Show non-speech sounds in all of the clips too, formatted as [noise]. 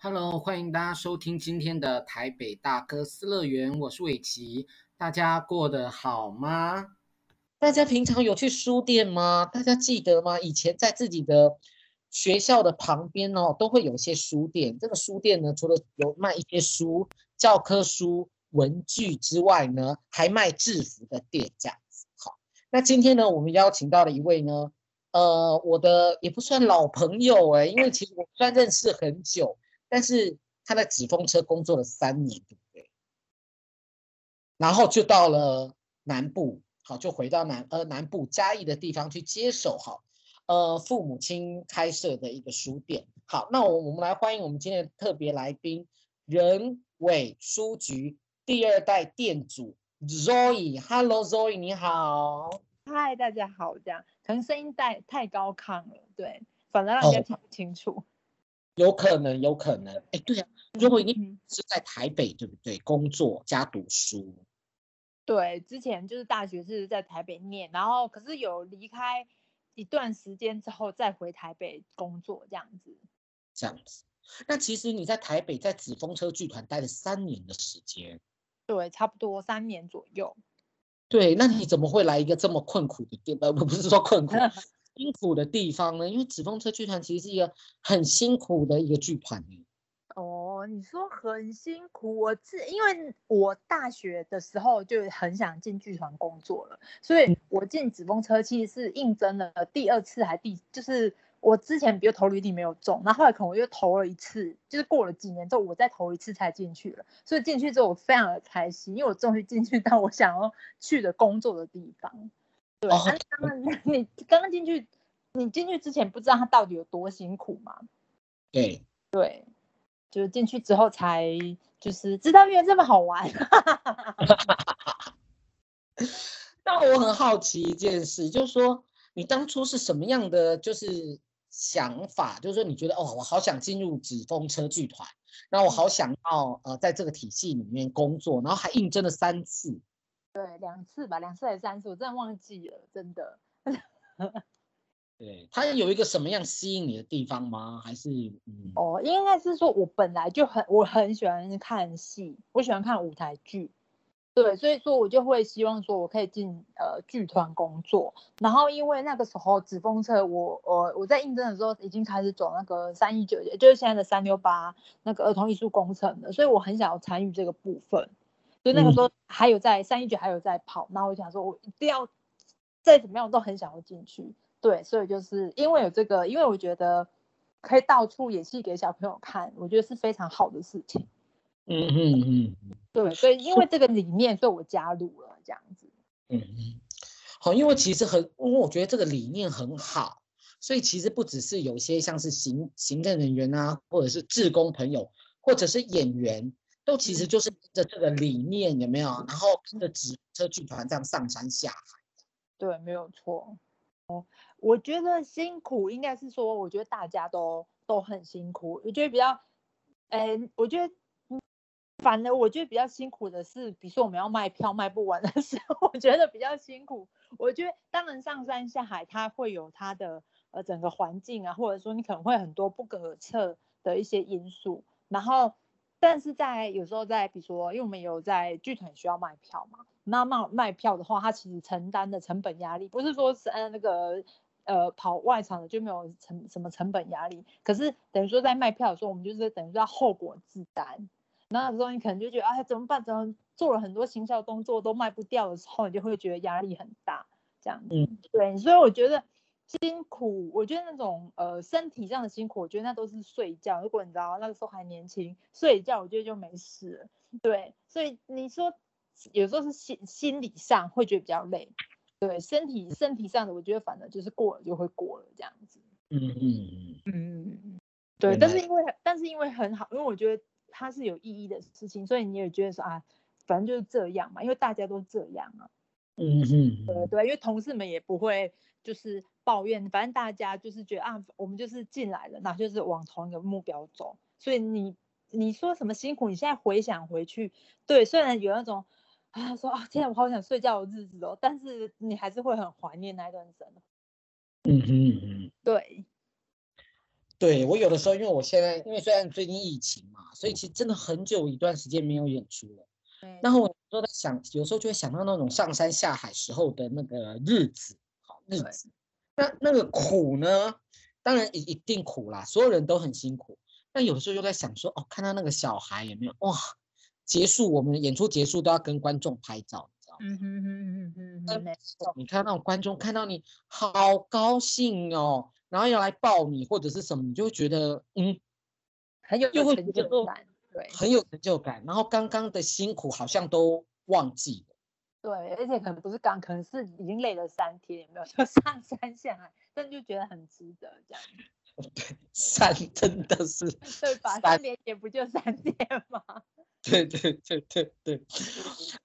Hello，欢迎大家收听今天的台北大哥斯乐园，我是伟奇，大家过得好吗？大家平常有去书店吗？大家记得吗？以前在自己的学校的旁边哦，都会有一些书店。这个书店呢，除了有卖一些书、教科书、文具之外呢，还卖制服的店，这样子。好，那今天呢，我们邀请到了一位呢，呃，我的也不算老朋友哎，因为其实我算认识很久。但是他在纸风车工作了三年，对不对？然后就到了南部，好，就回到南呃南部嘉义的地方去接手好，呃父母亲开设的一个书店。好，那我我们来欢迎我们今天的特别来宾，人伟书局第二代店主 Zoe。Hello Zoe，你好。嗨，大家好。这样可能声音太太高亢了，对，反正让人家听不清楚。Oh. 有可能，有可能。哎，对、啊，如果你是在台北，对不对？工作加读书。对，之前就是大学是在台北念，然后可是有离开一段时间之后再回台北工作，这样子。这样子。那其实你在台北在紫风车剧团待了三年的时间。对，差不多三年左右。对，那你怎么会来一个这么困苦的地方？不是说困苦。[laughs] 辛苦的地方呢？因为纸风车剧团其实是一个很辛苦的一个剧团。哦，你说很辛苦，我是因为我大学的时候就很想进剧团工作了，所以我进纸风车其实是应征了第二次还第，就是我之前比如投履历没有中，然后后来可能我又投了一次，就是过了几年之后我再投一次才进去了，所以进去之后我非常的开心，因为我终于进去到我想要去的工作的地方。对，那刚刚你刚刚进去，你进去之前不知道他到底有多辛苦吗？对对，就是进去之后才就是知道原来这么好玩。[laughs] 那我很好奇一件事，就是说你当初是什么样的就是想法？就是说你觉得哦，我好想进入纸风车剧团，然后我好想要呃在这个体系里面工作，然后还应征了三次。对，两次吧，两次还是三次，我真的忘记了，真的。[laughs] 对，他有一个什么样吸引你的地方吗？还是嗯？哦，应该是说我本来就很，我很喜欢看戏，我喜欢看舞台剧，对，所以说我就会希望说我可以进呃剧团工作。然后因为那个时候纸风车我，我我我在应征的时候已经开始走那个三一九，就是现在的三六八那个儿童艺术工程的，所以我很想要参与这个部分。所以那个时候还有在三一九还有在跑，然后我想说，我一定要再怎么样我都很想要进去。对，所以就是因为有这个，因为我觉得可以到处演戏给小朋友看，我觉得是非常好的事情。嗯嗯嗯，对，所以因为这个理念，所以我加入了这样子。嗯嗯，好，因为其实很，因为我觉得这个理念很好，所以其实不只是有些像是行行政人员啊，或者是志工朋友，或者是演员。都其实就是这这个理念有没有？然后跟着纸车剧团这样上山下海。对，没有错。哦，我觉得辛苦应该是说，我觉得大家都都很辛苦。我觉得比较，哎，我觉得反而我觉得比较辛苦的是，比如说我们要卖票卖不完的时候，[laughs] 我觉得比较辛苦。我觉得当然上山下海，它会有它的呃整个环境啊，或者说你可能会很多不可测的一些因素，然后。但是在有时候在，比如说，因为我们有在剧团需要卖票嘛，那卖卖票的话，它其实承担的成本压力不是说是呃那个呃跑外场的就没有成什么成本压力，可是等于说在卖票的时候，我们就是等于说要后果自担。那时候你可能就觉得哎怎么办？怎么做了很多行销动作都卖不掉的时候，你就会觉得压力很大，这样子。嗯，对，所以我觉得。辛苦，我觉得那种呃身体上的辛苦，我觉得那都是睡觉。如果你知道那个时候还年轻，睡觉我觉得就没事了。对，所以你说有时候是心心理上会觉得比较累，对，身体身体上的我觉得反正就是过了就会过了这样子。嗯嗯嗯嗯，对，但是因为但是因为很好，因为我觉得它是有意义的事情，所以你也觉得说啊，反正就是这样嘛，因为大家都这样啊。嗯嗯，对对，因为同事们也不会就是。抱怨，反正大家就是觉得啊，我们就是进来了，那就是往同一个目标走。所以你你说什么辛苦，你现在回想回去，对，虽然有那种啊说啊，天啊，我好想睡觉的日子哦，但是你还是会很怀念那段生活。嗯嗯嗯，对。对，我有的时候，因为我现在因为虽然最近疫情嘛，所以其实真的很久一段时间没有演出了。对。然后我都在想，有时候就会想到那种上山下海时候的那个日子，好日子。那那个苦呢？当然一一定苦啦，所有人都很辛苦。但有时候又在想说，哦，看到那个小孩有没有哇？结束我们演出结束都要跟观众拍照，你知道吗？嗯哼哼哼哼哼。没错。你看那种观众看到你好高兴哦。然后要来抱你或者是什么，你就会觉得嗯，很有成就感，对，很有成就感。然后刚刚的辛苦好像都忘记了，对，而且可能不是刚，可能是已经累了三天，有没有？[laughs] 就上山下海，但就觉得很值得这样。[laughs] 对，山真的是，[laughs] 对吧？三年也不就三天吗？对对对对对。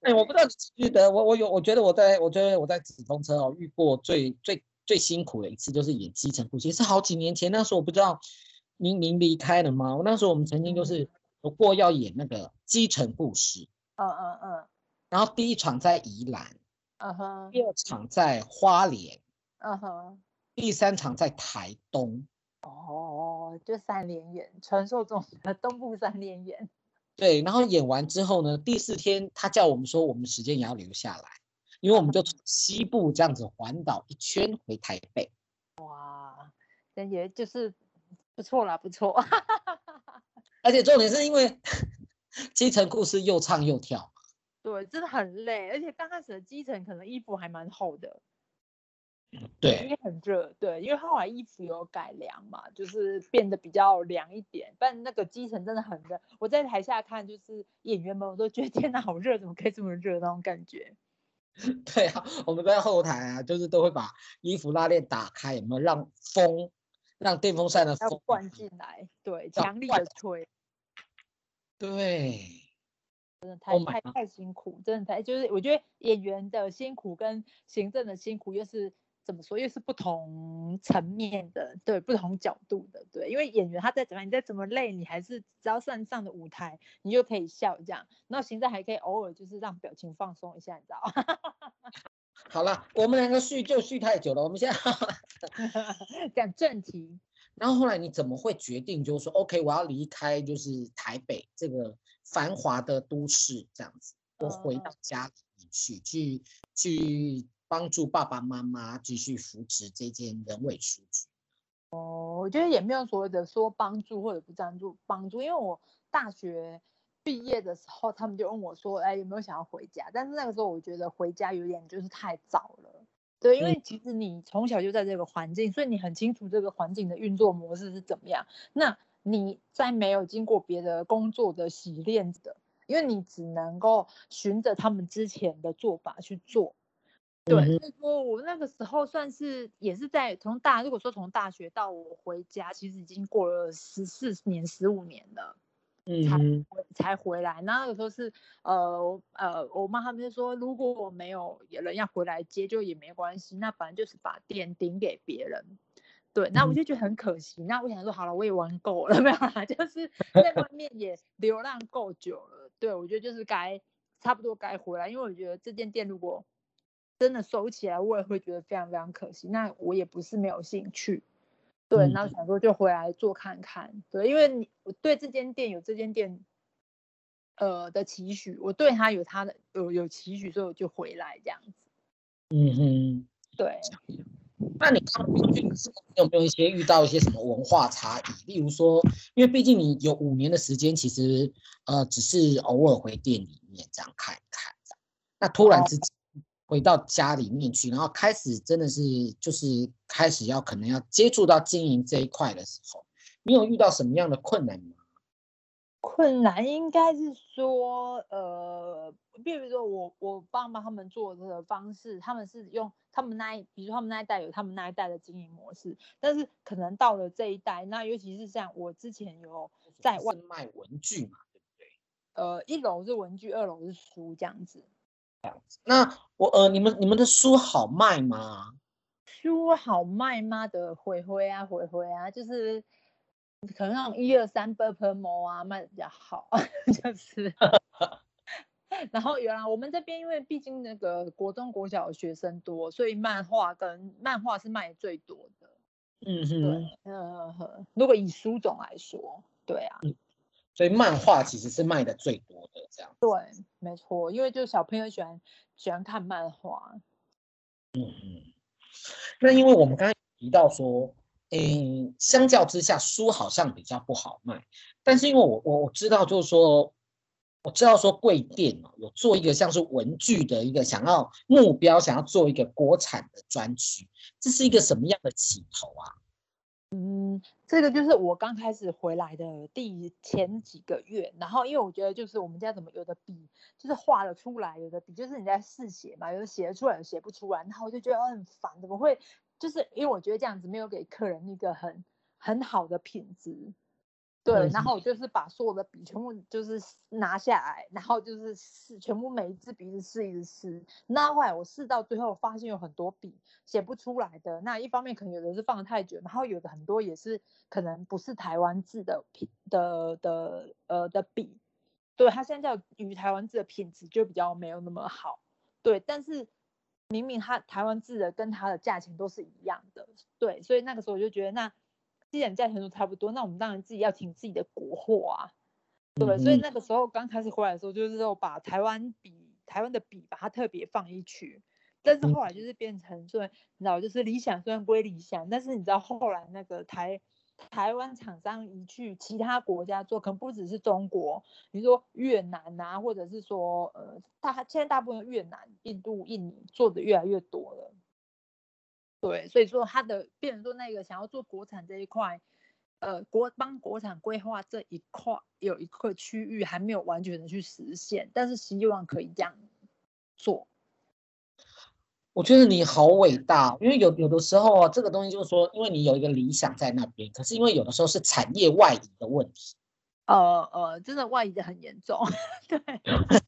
哎，我不知道你记得我，我有，我觉得我在，我觉得我在纸风车哦遇过最最。最辛苦的一次就是演基层故事，也是好几年前。那时候我不知道您您离开了吗？我那时候我们曾经就是有过要演那个基层故事，嗯嗯嗯。然后第一场在宜兰，嗯哼。第二场在花莲，嗯哼。第三场在台东。哦，就三连演，传说中的东部三连演。对，然后演完之后呢，第四天他叫我们说，我们时间也要留下来。因为我们就从西部这样子环岛一圈回台北，哇，感觉就是不错啦，不错。[laughs] 而且重点是因为 [laughs] 基层故事又唱又跳，对，真的很累。而且刚开始的基层可能衣服还蛮厚的，对，因为很热，对，因为后来衣服有改良嘛，就是变得比较凉一点。但那个基层真的很热，我在台下看，就是演员们我都觉得 [laughs] 天哪，好热，怎么可以这么热那种感觉。[laughs] 对啊，我们在后台啊，就是都会把衣服拉链打开，有没有让风，让电风扇的风灌进来？对，强力的吹。对，真的太太太辛苦，真的太就是我觉得演员的辛苦跟行政的辛苦又是。怎么说？又是不同层面的，对，不同角度的，对。因为演员他在怎么样，你再怎么累，你还是只要上上的舞台，你就可以笑这样。然后现在还可以偶尔就是让表情放松一下，你知道 [laughs] 好了，我们两个续就续太久了，我们现在 [laughs] 讲正题。然后后来你怎么会决定，就是说，OK，我要离开，就是台北这个繁华的都市，这样子，我回到家里面去，去去。帮助爸爸妈妈继续扶持这间人委书局。哦，我觉得也没有所谓的说帮助或者不赞助帮助，因为我大学毕业的时候，他们就问我说：“哎，有没有想要回家？”但是那个时候我觉得回家有点就是太早了。对，因为其实你从小就在这个环境，所以你很清楚这个环境的运作模式是怎么样。那你在没有经过别的工作的洗练的，因为你只能够循着他们之前的做法去做。对，所以说我那个时候算是也是在从大，如果说从大学到我回家，其实已经过了十四年、十五年了，嗯，才才回来。那个时候是呃呃，我妈他们就说，如果我没有人要回来接，就也没关系，那反正就是把店顶给别人。对，那我就觉得很可惜。那我想说，好了，我也玩够了，[laughs] 没有啦，就是在外面也流浪够久了。对，我觉得就是该差不多该回来，因为我觉得这间店如果真的收起来，我也会觉得非常非常可惜。那我也不是没有兴趣，对，然后、想说就回来做看看，对，因为你我对这间店有这间店，呃的期许，我对他有他的有有期许，所以我就回来这样子。嗯哼，对。那你刚进去有没有一些遇到一些什么文化差异？例如说，因为毕竟你有五年的时间，其实呃只是偶尔回店里面这样看一看，那突然之间。哦回到家里面去，然后开始真的是就是开始要可能要接触到经营这一块的时候，你有遇到什么样的困难吗？困难应该是说，呃，比如说我我爸妈他们做的方式，他们是用他们那一，比如说他们那一代有他们那一代的经营模式，但是可能到了这一代，那尤其是像我之前有在外卖文具嘛，对不对？呃，一楼是文具，二楼是书这样子。那我呃，你们你们的书好卖吗？书好卖吗？的灰灰啊，灰灰啊，就是可能那种一二三 purple 啊卖的比较好，[laughs] 就是。[laughs] 然后原来我们这边因为毕竟那个国中国小的学生多，所以漫画跟漫画是卖最多的。嗯哼，呃，如果以书种来说，对啊，嗯，所以漫画其实是卖的最多的，这样。对，没错，因为就小朋友喜欢喜欢看漫画。嗯嗯，那因为我们刚才提到说，诶，相较之下，书好像比较不好卖，但是因为我我我知道，就是说。我知道说贵店有做一个像是文具的一个想要目标，想要做一个国产的专区，这是一个什么样的起头啊？嗯，这个就是我刚开始回来的第前几个月，然后因为我觉得就是我们家怎么有的笔就是画的出来，有的笔就是你在试写嘛，有的写得出来，写不出来，然后我就觉得很烦，怎么会？就是因为我觉得这样子没有给客人一个很很好的品质。对，然后我就是把所有的笔全部就是拿下来，然后就是试，全部每一支笔试一直试。那后来我试到最后，发现有很多笔写不出来的。那一方面可能有的是放得太久，然后有的很多也是可能不是台湾字的品的的呃的笔。对，它现在与台湾字的品质就比较没有那么好。对，但是明明它台湾字的跟它的价钱都是一样的。对，所以那个时候我就觉得那。既然价钱都差不多，那我们当然自己要挺自己的国货啊，对不对？嗯、所以那个时候刚开始回来的时候，就是说把台湾笔、台湾的笔把它特别放一区。但是后来就是变成说，你知道，就是理想虽然归理想，但是你知道后来那个台台湾厂商一去其他国家做，可能不只是中国，你说越南啊，或者是说呃，大现在大部分越南、印度、印尼做的越来越多了。对，所以说他的，变成说那个想要做国产这一块，呃，国帮国产规划这一块有一块区域还没有完全的去实现，但是希望可以这样做。我觉得你好伟大，因为有有的时候啊，这个东西就是说，因为你有一个理想在那边，可是因为有的时候是产业外移的问题，呃呃，真的外移的很严重，[laughs] 对，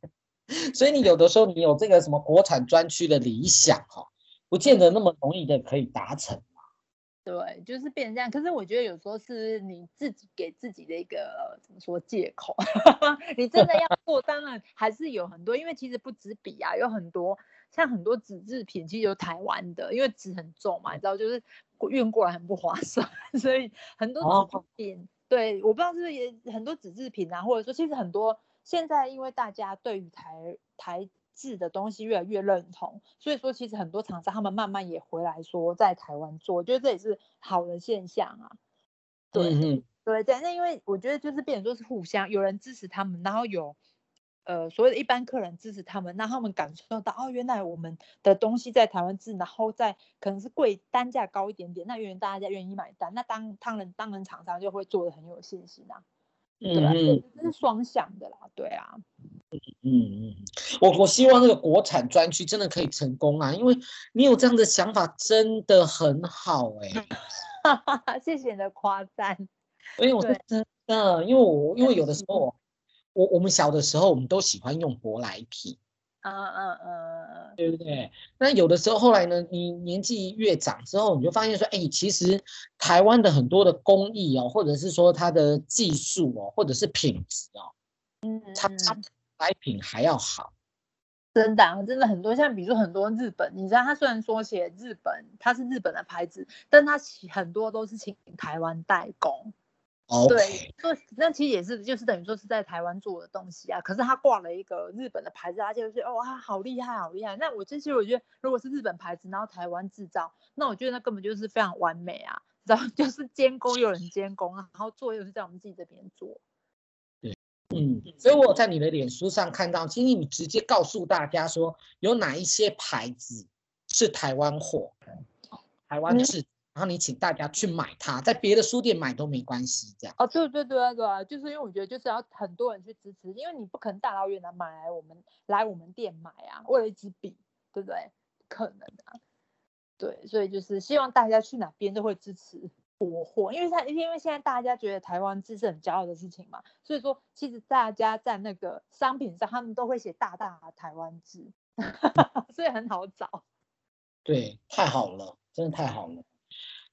[laughs] 所以你有的时候你有这个什么国产专区的理想哈。不见得那么容易的可以达成嘛？对，就是变成这样。可是我觉得有时候是你自己给自己的一个怎么说借口。[laughs] 你真的要 [laughs] 做，当然还是有很多，因为其实不止笔啊，有很多像很多纸制品，其实有台湾的，因为纸很重嘛，你知道，就是运过来很不划算，[laughs] 所以很多纸制品。哦、对，我不知道是不是也很多纸制品啊，或者说其实很多现在因为大家对于台台。制的东西越来越认同，所以说其实很多厂商他们慢慢也回来说在台湾做，我觉得这也是好的现象啊。对、嗯、对，对，那因为我觉得就是变成说是互相有人支持他们，然后有呃所谓的一般客人支持他们，让他们感受到哦，原来我们的东西在台湾制，然后在可能是贵单价高一点点，那原大家愿意买单，那当当然当然厂商就会做的很有信心啊。对吧？嗯，这是双向的啦，对啊。嗯嗯，我我希望那个国产专区真的可以成功啊，因为你有这样的想法真的很好哎、欸。[laughs] 谢谢你的夸赞。因为我是真的，因为我因为有的时候，我我们小的时候我们都喜欢用舶来品。嗯嗯嗯，对不对？那有的时候后来呢，你年纪越长之后，你就发现说，哎，其实台湾的很多的工艺哦，或者是说它的技术哦，或者是品质哦，嗯，它比舶来品还要好。真的，真的很多，像比如说很多日本，你知道，它虽然说写日本，它是日本的牌子，但它很多都是请台湾代工。Okay. 对，所那其实也是，就是等于说是在台湾做的东西啊。可是他挂了一个日本的牌子，他就是哦，他好厉害，好厉害。那我其实我觉得，如果是日本牌子，然后台湾制造，那我觉得那根本就是非常完美啊。然后 [laughs] 就是监工有人监工啊，然后做又是在我们自己这边做。对，嗯，所以我在你的脸书上看到，其实你直接告诉大家说，有哪一些牌子是台湾货，台湾制。嗯然后你请大家去买它，在别的书店买都没关系，这样。哦，对对对对啊，就是因为我觉得就是要很多人去支持，因为你不可能大老远的买来我们来我们店买啊，为了一支笔，对不对？可能啊。对，所以就是希望大家去哪边都会支持国货，因为他因为现在大家觉得台湾字是很骄傲的事情嘛，所以说其实大家在那个商品上，他们都会写大大的台湾字，[laughs] 所以很好找。对，太好了，真的太好了。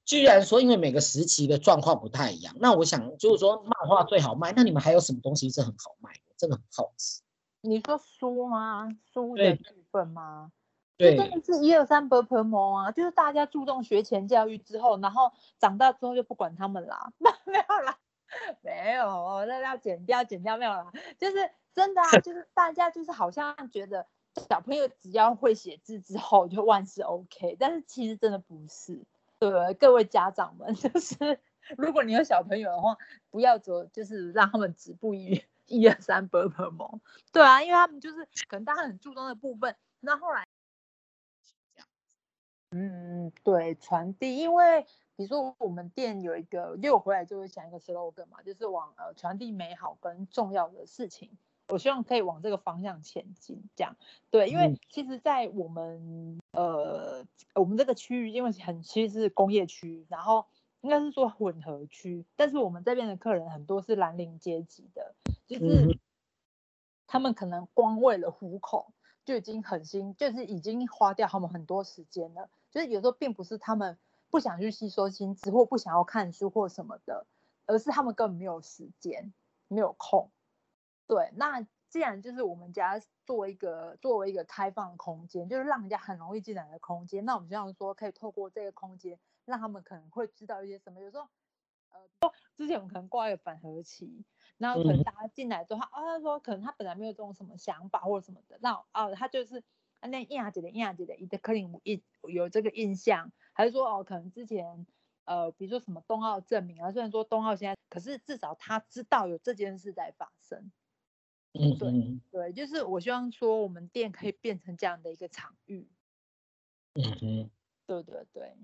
居然说，因为每个时期的状况不太一样，那我想就是说，漫画最好卖，那你们还有什么东西是很好卖的？真的很好奇。你说书吗？书的部分吗？对，真的是一二三 b p m 啊，就是大家注重学前教育之后，然后长大之后就不管他们啦，[laughs] 没有啦，没有，那要剪掉剪掉没有啦，就是真的啊，[laughs] 就是大家就是好像觉得小朋友只要会写字之后就万事 OK，但是其实真的不是，对，各位家长们，[laughs] 就是如果你有小朋友的话，不要走，就是让他们止步于 [laughs] 一二三 b p m，对啊，因为他们就是可能大家很注重的部分，那后来。嗯，对，传递，因为比如说我们店有一个，因为我回来就会讲一个 slogan 嘛，就是往呃传递美好跟重要的事情，我希望可以往这个方向前进，这样，对，因为其实，在我们呃我们这个区域，因为很其实是工业区，然后应该是说混合区，但是我们这边的客人很多是蓝领阶级的，就是他们可能光为了糊口就已经很辛，就是已经花掉他们很多时间了。就是有时候并不是他们不想去吸收新知或不想要看书或什么的，而是他们根本没有时间，没有空。对，那既然就是我们家作为一个作为一个开放空间，就是让人家很容易进来的空间，那我们这样说可以透过这个空间，让他们可能会知道一些什么。有时候，呃，之前我们可能挂一个反合期，然后可能大家进来之后，啊、嗯，他说可能他本来没有这种什么想法或者什么的，那啊，他就是。那印亚姐的印亚姐的伊德克林印有这个印象，还是说哦，可能之前呃，比如说什么冬奥证明啊，虽然说冬奥现在，可是至少他知道有这件事在发生。嗯，对对，就是我希望说我们店可以变成这样的一个场域。嗯哼，对对对。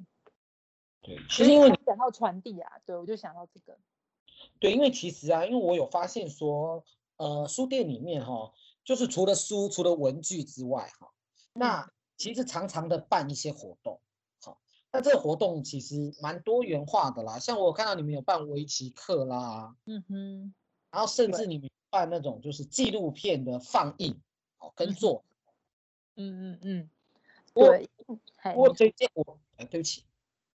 对，其实因为讲到传递啊，对我就想到这个。对，因为其实啊，因为我有发现说，呃，书店里面哈、哦，就是除了书、除了文具之外哈。那其实常常的办一些活动，好，那这个活动其实蛮多元化的啦。像我看到你们有办围棋课啦，嗯哼，然后甚至你们办那种就是纪录片的放映，哦，跟做，嗯嗯嗯，对，不过这些活，哎，对不起，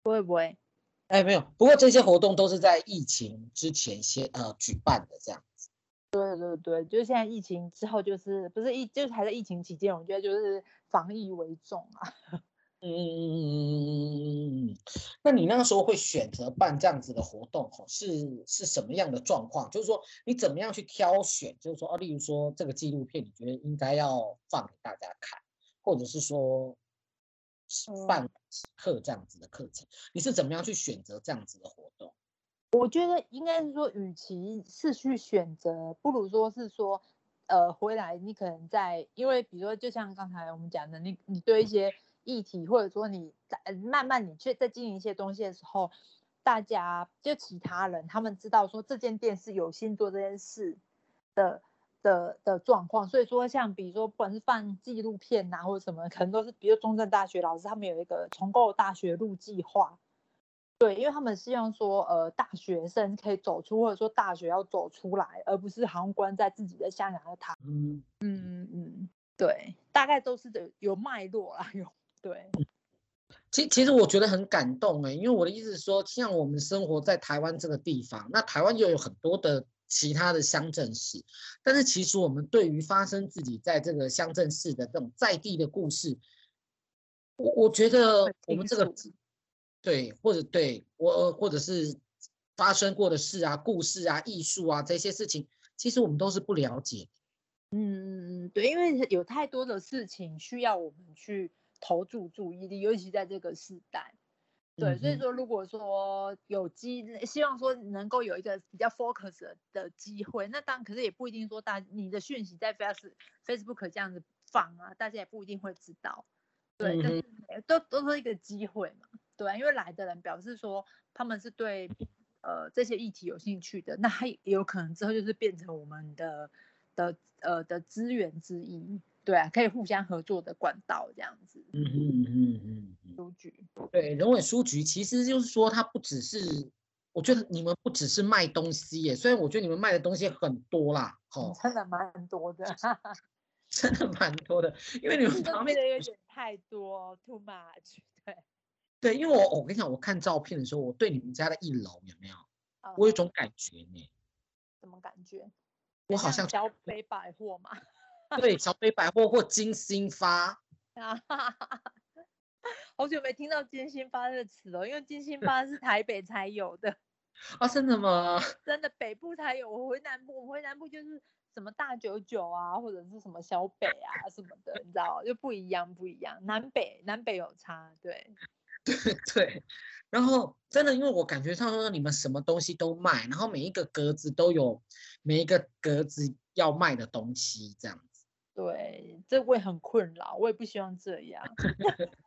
不会不会，哎，没有，不过这些活动都是在疫情之前先呃举办的这样子。对对对，就是现在疫情之后，就是不是疫，就是还在疫情期间，我觉得就是防疫为重啊。嗯那你那个时候会选择办这样子的活动，是是什么样的状况？就是说你怎么样去挑选？就是说，哦，例如说这个纪录片，你觉得应该要放给大家看，或者是说办课这样子的课程，你是怎么样去选择这样子的活动？我觉得应该是说，与其是去选择，不如说是说，呃，回来你可能在，因为比如说，就像刚才我们讲的，你你对一些议题，或者说你在慢慢你去在经营一些东西的时候，大家就其他人他们知道说这间店是有心做这件事的的的状况，所以说像比如说不管是放纪录片呐、啊，或者什么，可能都是比如中正大学老师他们有一个重构大学路计划。对，因为他们希望说，呃，大学生可以走出，或者说大学要走出来，而不是好像关在自己的象牙塔。嗯嗯嗯，对，大概都是的，有脉络啦，有对。其其实我觉得很感动哎，因为我的意思是说，像我们生活在台湾这个地方，那台湾又有很多的其他的乡镇市，但是其实我们对于发生自己在这个乡镇市的这种在地的故事，我我觉得我们这个。对，或者对我，或者是发生过的事啊、故事啊、艺术啊这些事情，其实我们都是不了解。嗯嗯，对，因为有太多的事情需要我们去投注注意力，尤其在这个时代。对，嗯、所以说如果说有机，希望说能够有一个比较 focus 的机会，那当然，可是也不一定说大你的讯息在 face Facebook 这样子放啊，大家也不一定会知道。对，但是、嗯、都都是一个机会嘛。对，因为来的人表示说他们是对呃这些议题有兴趣的，那还有可能之后就是变成我们的的呃的资源之一，对啊，可以互相合作的管道这样子。嗯嗯嗯嗯。书局，对，人文书局其实就是说它不只是，我觉得你们不只是卖东西耶，虽然我觉得你们卖的东西很多啦，哦，真的蛮多的，[laughs] 真的蛮多的，因为你们旁边的有点太多，too much，[laughs] 对。对，因为我我跟你讲，我看照片的时候，我对你们家的一楼有没有？我有种感觉呢。什么感觉？我好像小北百货嘛。对，小北百货或金星发啊哈哈，好久没听到金星发这个词了，因为金星发是台北才有的。[laughs] 啊，真的吗？[laughs] 真的，北部才有。我回南部，我回南部就是什么大九九啊，或者是什么小北啊什么的，你知道，就不一样，不一样。南北南北有差，对，[laughs] 对对。然后真的，因为我感觉上说你们什么东西都卖，然后每一个格子都有每一个格子要卖的东西，这样子。对，这我也很困扰，我也不希望这样。[laughs]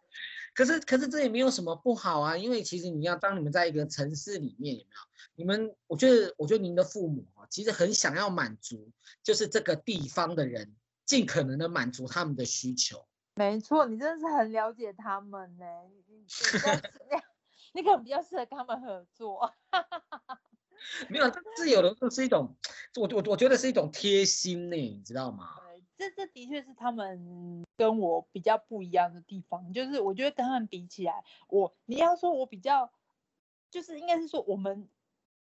可是，可是这也没有什么不好啊，因为其实你要当你们在一个城市里面，有没有？你们，我觉得，我觉得您的父母啊，其实很想要满足，就是这个地方的人尽可能的满足他们的需求。没错，你真的是很了解他们呢，你 [laughs] 你可能比较适合跟他们合作。没有，这是有的时候是一种，我我我觉得是一种贴心呢，你知道吗？这这的确是他们跟我比较不一样的地方，就是我觉得跟他们比起来，我你要说我比较，就是应该是说我们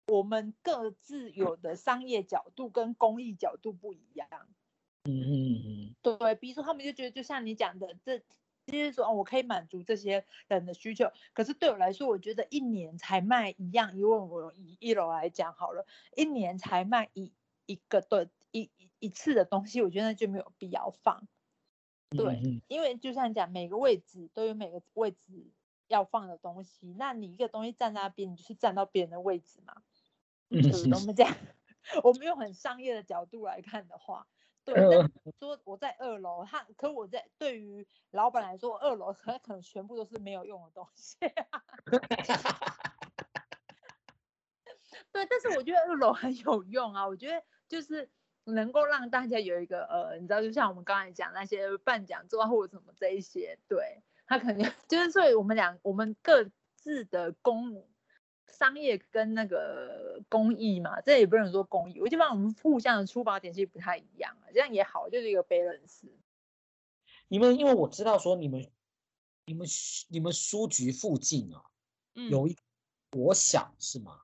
我们各自有的商业角度跟公益角度不一样。嗯嗯嗯，对，比如说他们就觉得就像你讲的，这就是说哦，我可以满足这些人的需求，可是对我来说，我觉得一年才卖一样，因为我以一楼来讲好了，一年才卖一一个对。一一次的东西，我觉得那就没有必要放。对，嗯、因为就像你讲，每个位置都有每个位置要放的东西。那你一个东西站在那边，你就是站到别人的位置嘛。[laughs] 嗯，我们这样，我们用很商业的角度来看的话，对。嗯、说我在二楼，他可我在对于老板来说，二楼很可能全部都是没有用的东西。[laughs] 对，但是我觉得二楼很有用啊，我觉得就是。能够让大家有一个呃，你知道，就像我们刚才讲那些办讲座或者什么这一些，对，他肯定 [laughs] 就是所以我们两我们各自的公商业跟那个公益嘛，这也不能说公益，我就把我们互相的出发点其实不太一样，这样也好，就是一个 balance。你们因为我知道说你们你们你们书局附近啊，嗯、有一国小是吗？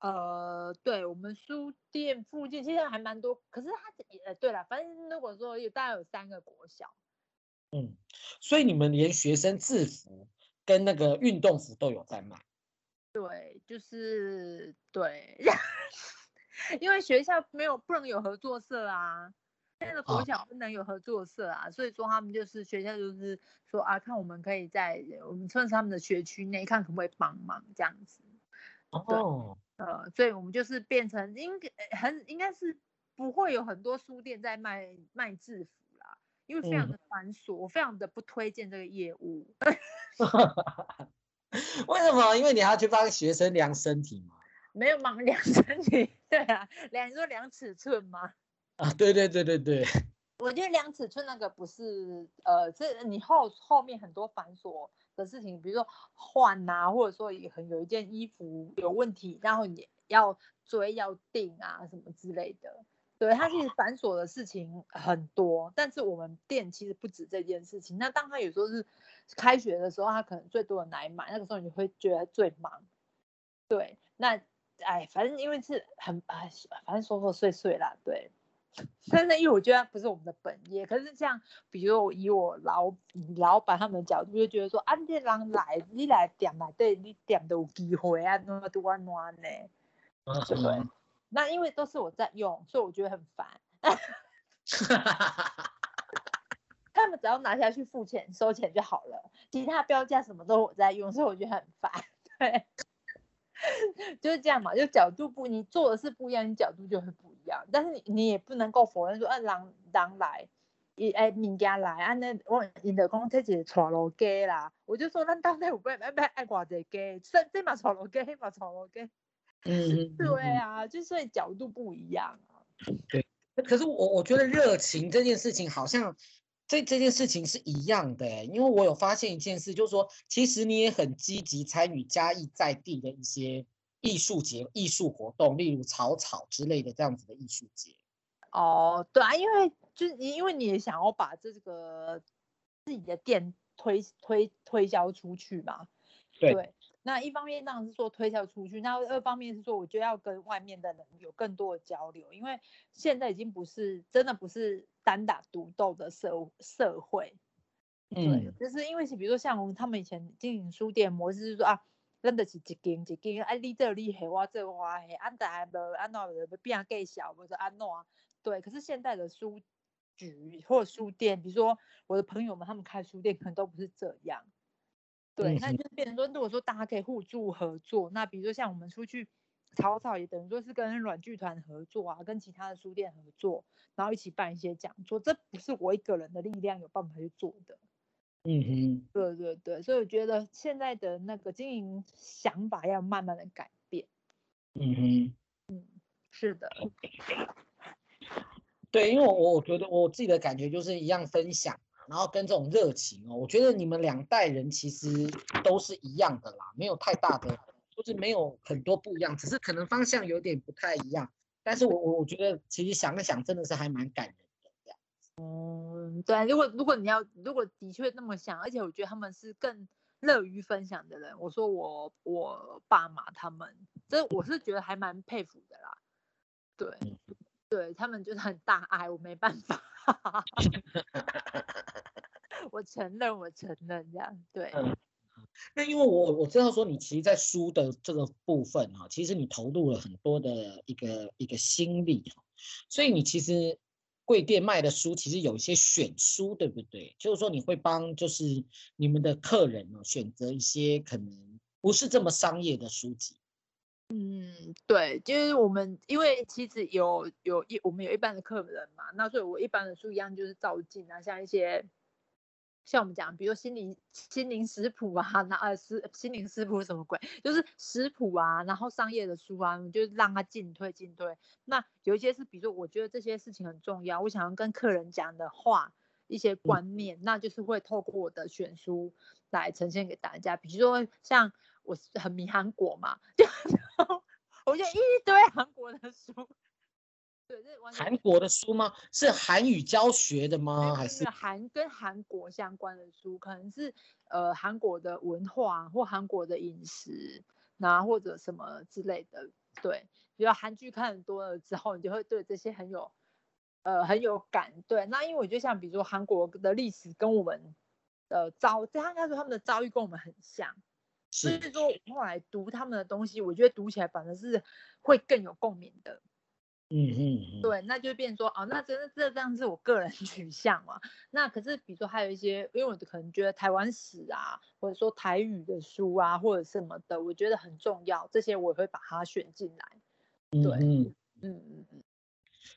呃，对我们书店附近其实还蛮多，可是它呃，对了，反正如果说有大概有三个国小，嗯，所以你们连学生制服跟那个运动服都有在卖，对，就是对，[laughs] 因为学校没有不能有合作社啊，现在的国小不能有合作社啊，哦、所以说他们就是学校就是说啊，看我们可以在我们算是他们的学区内看可不可以帮忙这样子，哦。呃，所以我们就是变成应该很应该是不会有很多书店在卖卖制服啦，因为非常的繁琐，我、嗯、非常的不推荐这个业务。[laughs] 为什么？因为你要去帮学生量身体嘛？没有嘛，[laughs] 量身体，对啊，量你说量尺寸吗？啊，对对对对对。我觉得量尺寸那个不是，呃，这你后后面很多繁琐。的事情，比如说换啊，或者说也很有一件衣服有问题，然后你要追要订啊什么之类的。对，它其实繁琐的事情很多，但是我们店其实不止这件事情。那当他有时候是开学的时候，他可能最多的来买，那个时候你会觉得最忙。对，那哎，反正因为是很哎，反正琐琐碎碎啦，对。但是因为我觉得不是我们的本业，可是像比如以我老老板他们的角度，就觉得说啊，你人来你来点来对，你点都有机会啊，那么多暖呢，对不对？那因为都是我在用，所以我觉得很烦。[laughs] 他们只要拿下去付钱收钱就好了，其他标价什么都我在用，所以我觉得很烦。对。[laughs] 就是这样嘛，就角度不，你做的事不一样，你角度就会不一样。但是你你也不能够否认说，啊，人人来，伊诶物件来，啊那我因着讲这是带路鸡啦，我就说咱当地有不爱不爱爱偌济鸡，这这嘛带路鸡，迄嘛带路鸡。嗯，[laughs] 对啊，就所以角度不一样啊。对，可是我我觉得热情这件事情好像。这这件事情是一样的，因为我有发现一件事，就是说，其实你也很积极参与嘉义在地的一些艺术节、艺术活动，例如草草之类的这样子的艺术节。哦，对啊，因为就是因为你也想要把这个自己的店推推推销出去嘛。对。对那一方面当然是说推销出去，那二方面是说，我觉得要跟外面的人有更多的交流，因为现在已经不是真的不是单打独斗的社社会，嗯，就是因为是比如说像他们以前经营书店模式，就是说啊，认得起一间一间，啊，你这里黑我这我黑，安在不安怎无变更小，或者安怎啊？对，可是现在的书局或者书店，比如说我的朋友们他们开书店，可能都不是这样。对，那就变成说，如果说大家可以互助合作，那比如说像我们出去。草草也等于说是跟软剧团合作啊，跟其他的书店合作，然后一起办一些讲座，这不是我一个人的力量有办法去做的。嗯哼，对对对，所以我觉得现在的那个经营想法要慢慢的改变。嗯哼，嗯，是的。对，因为我我觉得我自己的感觉就是一样分享，然后跟这种热情哦，我觉得你们两代人其实都是一样的啦，没有太大的。就是没有很多不一样，只是可能方向有点不太一样。但是我我我觉得其实想了想，真的是还蛮感人。嗯，对，如果如果你要，如果的确那么想，而且我觉得他们是更乐于分享的人。我说我我爸妈他们，这我是觉得还蛮佩服的啦。对，嗯、对他们就是很大爱，我没办法。[laughs] 我承认，我承认这样对。嗯那因为我我知道说你其实，在书的这个部分啊，其实你投入了很多的一个一个心力，所以你其实贵店卖的书其实有一些选书，对不对？就是说你会帮就是你们的客人哦选择一些可能不是这么商业的书籍。嗯，对，就是我们因为其实有有一我们有一半的客人嘛，那所以我一般的书一样就是照进啊，像一些。像我们讲，比如说心灵心灵食谱啊，那呃食心灵食谱什么鬼？就是食谱啊，然后商业的书啊，你就让他进退进退。那有一些是，比如说我觉得这些事情很重要，我想要跟客人讲的话，一些观念，嗯、那就是会透过我的选书来呈现给大家。比如说像我很迷韩国嘛，[laughs] 就 [laughs] 我就一堆韩国的书。对，这韩国的书吗？是韩语教学的吗？还是韩跟韩国相关的书？可能是呃韩国的文化或韩国的饮食，那或者什么之类的。对，比如韩剧看很多了之后，你就会对这些很有呃很有感。对，那因为我觉得像比如说韩国的历史跟我们的遭，这样应该说他们的遭遇跟我们很像，所以说后来读他们的东西，我觉得读起来反而是会更有共鸣的。嗯嗯嗯，对，那就变成说哦，那真的这这样是我个人 [laughs] 取向嘛。那可是比如说还有一些，因为我可能觉得台湾史啊，或者说台语的书啊，或者什么的，我觉得很重要，这些我会把它选进来。对，嗯嗯嗯嗯。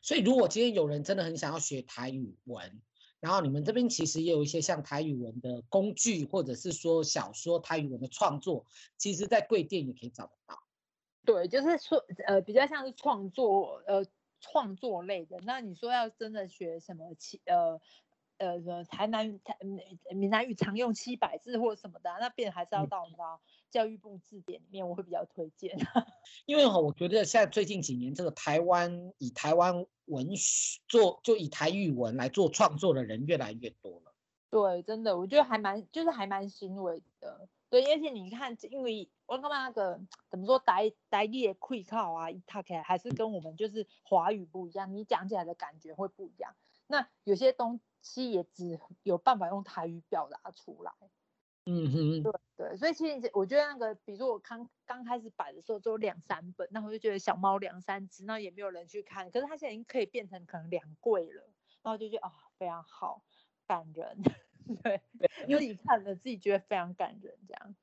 所以如果今天有人真的很想要学台语文，然后你们这边其实也有一些像台语文的工具，或者是说小说台语文的创作，其实在贵店也可以找得到。对，就是说，呃，比较像是创作，呃，创作类的。那你说要真的学什么七，呃，呃，台南台闽南语常用七百字或什么的，那变还是要到你知道教育部字典里面，我会比较推荐。[laughs] 因为哈，我觉得现在最近几年，这个台湾以台湾文学做，就以台语文来做创作的人越来越多了。对，真的，我觉得还蛮，就是还蛮欣慰的。对，而且你看，因为我刚刚那个怎么说，台台语的气口啊，它可能还是跟我们就是华语不一样，你讲起来的感觉会不一样。那有些东西也只有办法用台语表达出来。嗯哼，对对，所以其实我觉得那个，比如说我刚刚开始摆的时候只有两三本，那我就觉得小猫两三只，那也没有人去看。可是它现在已经可以变成可能两柜了，然后就觉得啊、哦，非常好，感人。对，因为你看了自己觉得非常感人，这样。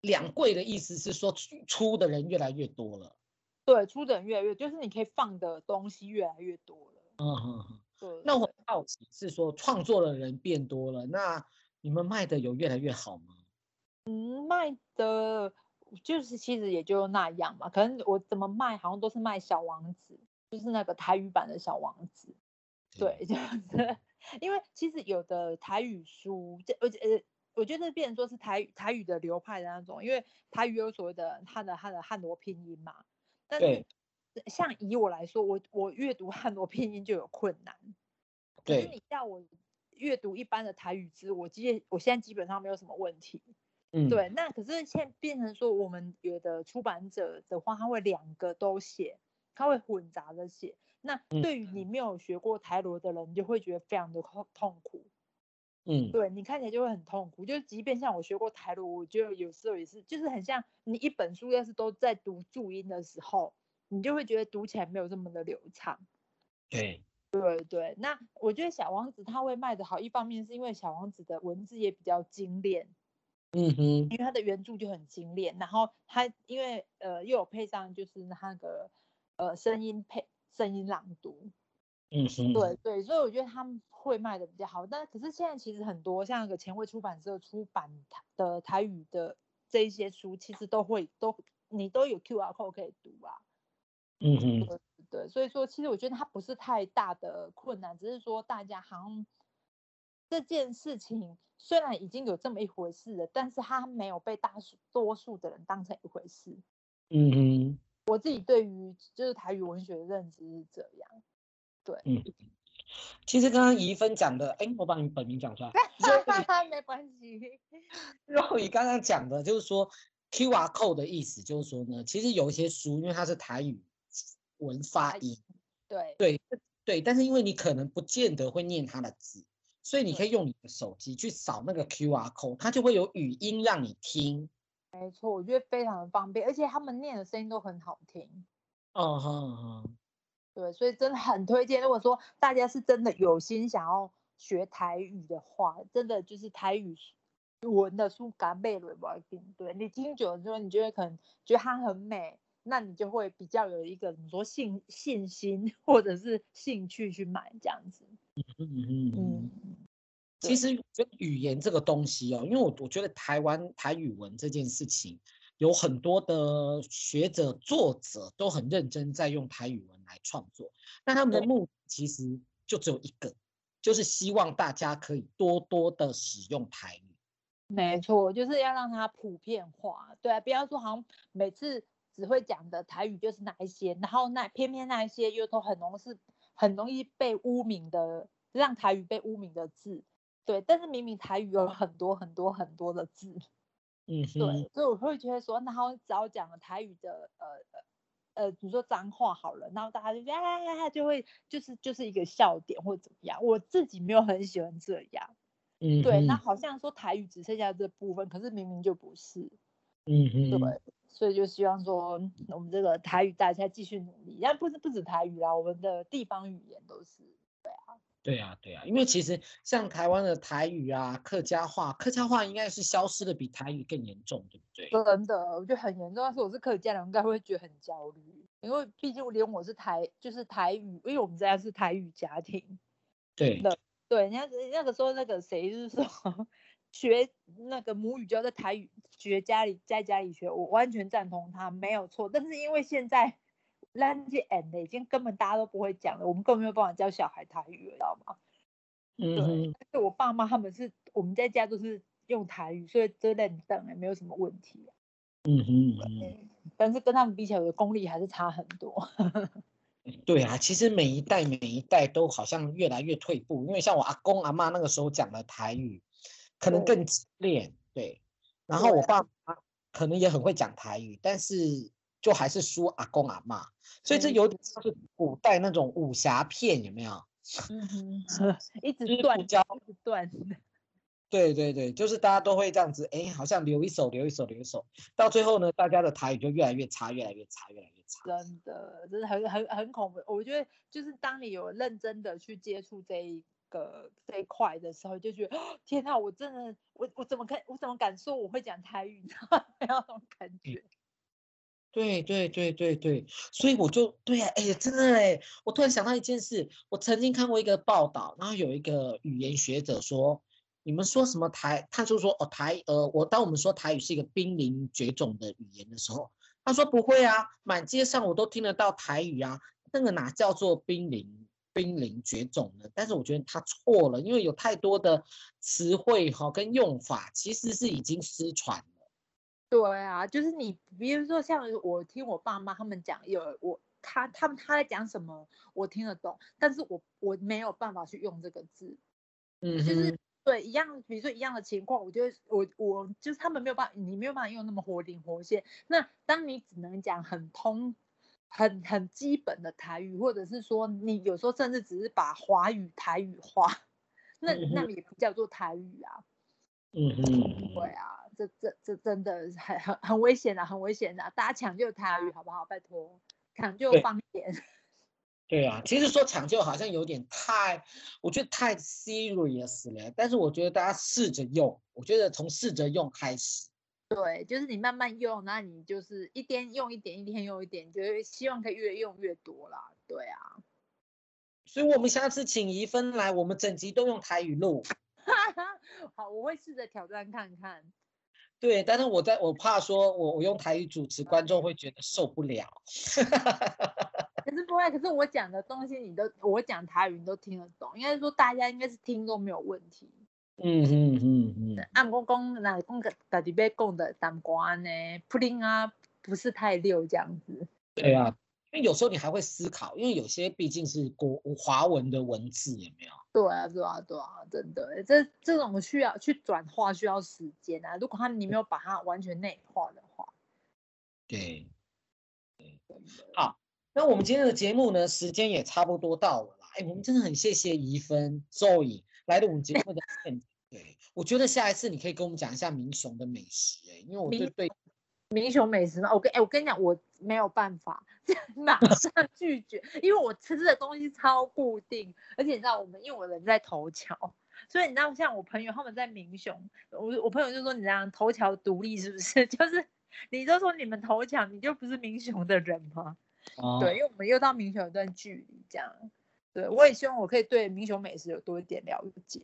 两柜的意思是说出的人越来越多了。对，出的人越来越，就是你可以放的东西越来越多了。嗯嗯嗯。那我好奇是说创作的人变多了，那你们卖的有越来越好吗？嗯，卖的就是其实也就那样嘛。可能我怎么卖，好像都是卖小王子，就是那个台语版的小王子。对，就是。因为其实有的台语书，这而且呃，我觉得变成说是台台语的流派的那种，因为台语有所谓的它的它的汉罗拼音嘛。但是像以我来说，我我阅读汉罗拼音就有困难。对。可是你叫我阅读一般的台语字，我基我现在基本上没有什么问题。嗯。对，那可是现在变成说，我们有的出版者的话，他会两个都写，他会混杂的写。那对于你没有学过台罗的人，你就会觉得非常的痛痛苦。嗯，对你看起来就会很痛苦。就即便像我学过台罗，我觉得有时候也是，就是很像你一本书要是都在读注音的时候，你就会觉得读起来没有这么的流畅。对。对对，那我觉得小王子他会卖的好，一方面是因为小王子的文字也比较精炼，嗯哼，因为他的原著就很精炼，然后他因为呃又有配上就是那个呃声音配声音朗读，嗯哼，对对，所以我觉得他们会卖的比较好。但可是现在其实很多像那个前卫出版社出版的台语的这一些书，其实都会都你都有 QR code 可以读啊，嗯哼。对，所以说其实我觉得它不是太大的困难，只是说大家好像这件事情虽然已经有这么一回事了，但是它没有被大多数的人当成一回事。嗯哼，我自己对于就是台语文学的认知是这样。对，嗯，其实刚刚怡芬讲的，哎，我把你本名讲出来 [laughs] [laughs] 没关系。[laughs] 若雨刚刚讲的就是说 QR code 的意思，就是说呢，其实有一些书，因为它是台语。文发音，对对对，但是因为你可能不见得会念它的字，所以你可以用你的手机去扫那个 QR code，它就会有语音让你听。没错，我觉得非常的方便，而且他们念的声音都很好听。嗯哼哼，对，所以真的很推荐。如果说大家是真的有心想要学台语的话，真的就是台语文的书敢背了不一定。对，你听久了之后，你就会可能觉得它很美。那你就会比较有一个怎么说信信心或者是兴趣去买这样子。嗯嗯嗯。其实语言这个东西哦，因为我我觉得台湾台语文这件事情，有很多的学者作者都很认真在用台语文来创作，那他们的目的其实就只有一个，就是希望大家可以多多的使用台语。没错，就是要让它普遍化。对啊，不要说好像每次。只会讲的台语就是哪一些，然后那偏偏那一些又都很容易是很容易被污名的，让台语被污名的字，对。但是明明台语有很多很多很多的字，嗯，对。所以我会觉得说，然后只要讲了台语的呃呃呃，比如说脏话好了，然后大家就觉得啊，就会就是就是一个笑点或怎么样。我自己没有很喜欢这样，嗯，对。那好像说台语只剩下这部分，可是明明就不是，嗯嗯，对。所以就希望说，我们这个台语大家继续努力，但不是不止台语啦，我们的地方语言都是，对啊，对啊，对啊，因为其实像台湾的台语啊、客家话，客家话应该是消失的比台语更严重，对不对？真的，我觉得很严重。但是我是客家人，应该会觉得很焦虑，因为毕竟连我是台，就是台语，因为我们家是台语家庭，对的，对，人家那个时候那个谁就是说。学那个母语就要在台语学家里在家里学，我完全赞同他没有错。但是因为现在烂句 and 已经根本大家都不会讲了，我们根本没有办法教小孩台语了，知道吗？嗯，对。但是我爸妈他们是我们在家都是用台语，所以这认等也没有什么问题。嗯哼，但是跟他们比起来，我的功力还是差很多。[laughs] 对啊，其实每一代每一代都好像越来越退步，因为像我阿公阿妈那个时候讲的台语。可能更激烈，对。然后我爸妈可能也很会讲台语，但是就还是输阿公阿妈，所以这有点像是古代那种武侠片，有没有？[laughs] 嗯哼，一直断交，一直断。对对对，就是大家都会这样子，哎，好像留一手，留一手，留一手，到最后呢，大家的台语就越来越差，越来越差，越来越差。真的，真的很很很恐怖。我觉得就是当你有认真的去接触这一。个这一块的时候，就觉得 [gasps] 天哪，我真的，我我怎么看，我怎么敢说我会讲台语呢？[laughs] 没有那种感觉。对对对对对，所以我就对呀，哎，真的哎，我突然想到一件事，我曾经看过一个报道，然后有一个语言学者说，你们说什么台，他就说哦台，呃，我当我们说台语是一个濒临绝种的语言的时候，他说不会啊，满街上我都听得到台语啊，那个哪叫做濒临？濒临绝种呢，但是我觉得他错了，因为有太多的词汇哈跟用法其实是已经失传。对啊，就是你比如说像我听我爸妈他们讲，有我他他们他在讲什么我听得懂，但是我我没有办法去用这个字。嗯，就是对一样，比如说一样的情况，我觉得我我就是他们没有办法，你没有办法用那么活灵活现。那当你只能讲很通。很很基本的台语，或者是说你有时候甚至只是把华语台语化，[laughs] 那那也不叫做台语啊。嗯哼，对啊，这这这真的很很很危险啊，很危险啊！大家抢救台语好不好？拜托，抢救方言。对，[laughs] 对啊，其实说抢救好像有点太，我觉得太 serious 了。但是我觉得大家试着用，我觉得从试着用开始。对，就是你慢慢用，那你就是一天用一点，一天用一点，就是希望可以越用越多啦。对啊，所以我们下次请怡芬来，我们整集都用台语录。[laughs] 好，我会试着挑战看看。对，但是我在我怕说我我用台语主持，观众会觉得受不了。[laughs] 可是不会，可是我讲的东西你都我讲台语你都听得懂，应该说大家应该是听都没有问题。嗯嗯嗯嗯。按公公那公个到底被供的当官呢？普林啊，不是太溜这样子。对啊。因为有时候你还会思考，因为有些毕竟是国华文的文字，有没有？对啊，对啊，对啊，真的，这这种需要去转化需要时间啊。如果他你没有把它完全内化的话，对，对，好，那我们今天的节目呢，时间也差不多到了啦。哎，我们真的很谢谢怡芬、Zoe 来到我们节目的现场。对，我觉得下一次你可以跟我们讲一下民雄的美食，哎，因为我对对。民雄美食吗？我跟哎，我跟你讲，我没有办法 [laughs] 马上拒绝，因为我吃的东西超固定，而且你知道我们因为我人在头桥，所以你知道像我朋友他们在民雄，我我朋友就说你这样头桥独立是不是？[laughs] 就是你就说你们头桥，你就不是民雄的人吗？哦、对，因为我们又到民雄有段距离，这样，对，我也希望我可以对民雄美食有多一点了解。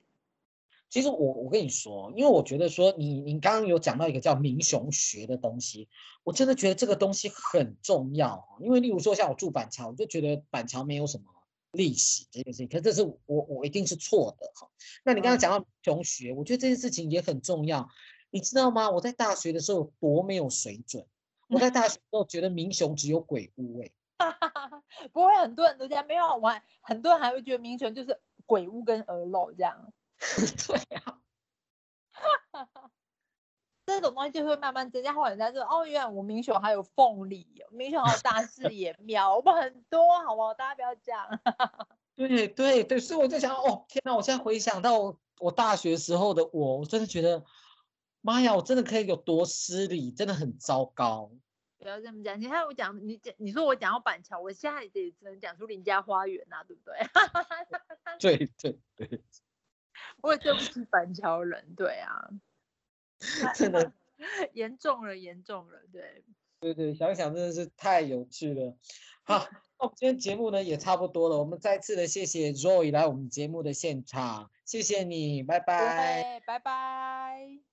其实我我跟你说，因为我觉得说你你刚刚有讲到一个叫民雄学的东西，我真的觉得这个东西很重要。因为例如说像我住板桥，我就觉得板桥没有什么历史这件事情，可是这是我我一定是错的哈。那你刚刚讲到民雄学，我觉得这件事情也很重要，你知道吗？我在大学的时候有多没有水准，我在大学的时候觉得民雄只有鬼屋哎，[laughs] 不会很多人都这样，没有玩，很多人还会觉得民雄就是鬼屋跟鹅肉这样。[laughs] 对、啊，这种东西就会慢慢增加。后来人家说，哦，原来我明雄还有凤梨，明雄还有大视野苗，我们很多，好不好？大家不要讲。[laughs] 对对对，所以我就想，哦，天哪！我现在回想到我，我大学时候的我，我真的觉得，妈呀，我真的可以有多失礼，真的很糟糕。不要这么讲，你看我讲，你讲，你说我讲到板桥，我现在也只能讲出林家花园呐、啊，对不对？对 [laughs] 对对。我也对不起板桥人，对啊，[laughs] 真的严重了，严重了，对，对对，想想真的是太有趣了。好，那我们今天节目呢也差不多了，我们再次的谢谢 Roy 来我们节目的现场，谢谢你，拜拜，拜拜。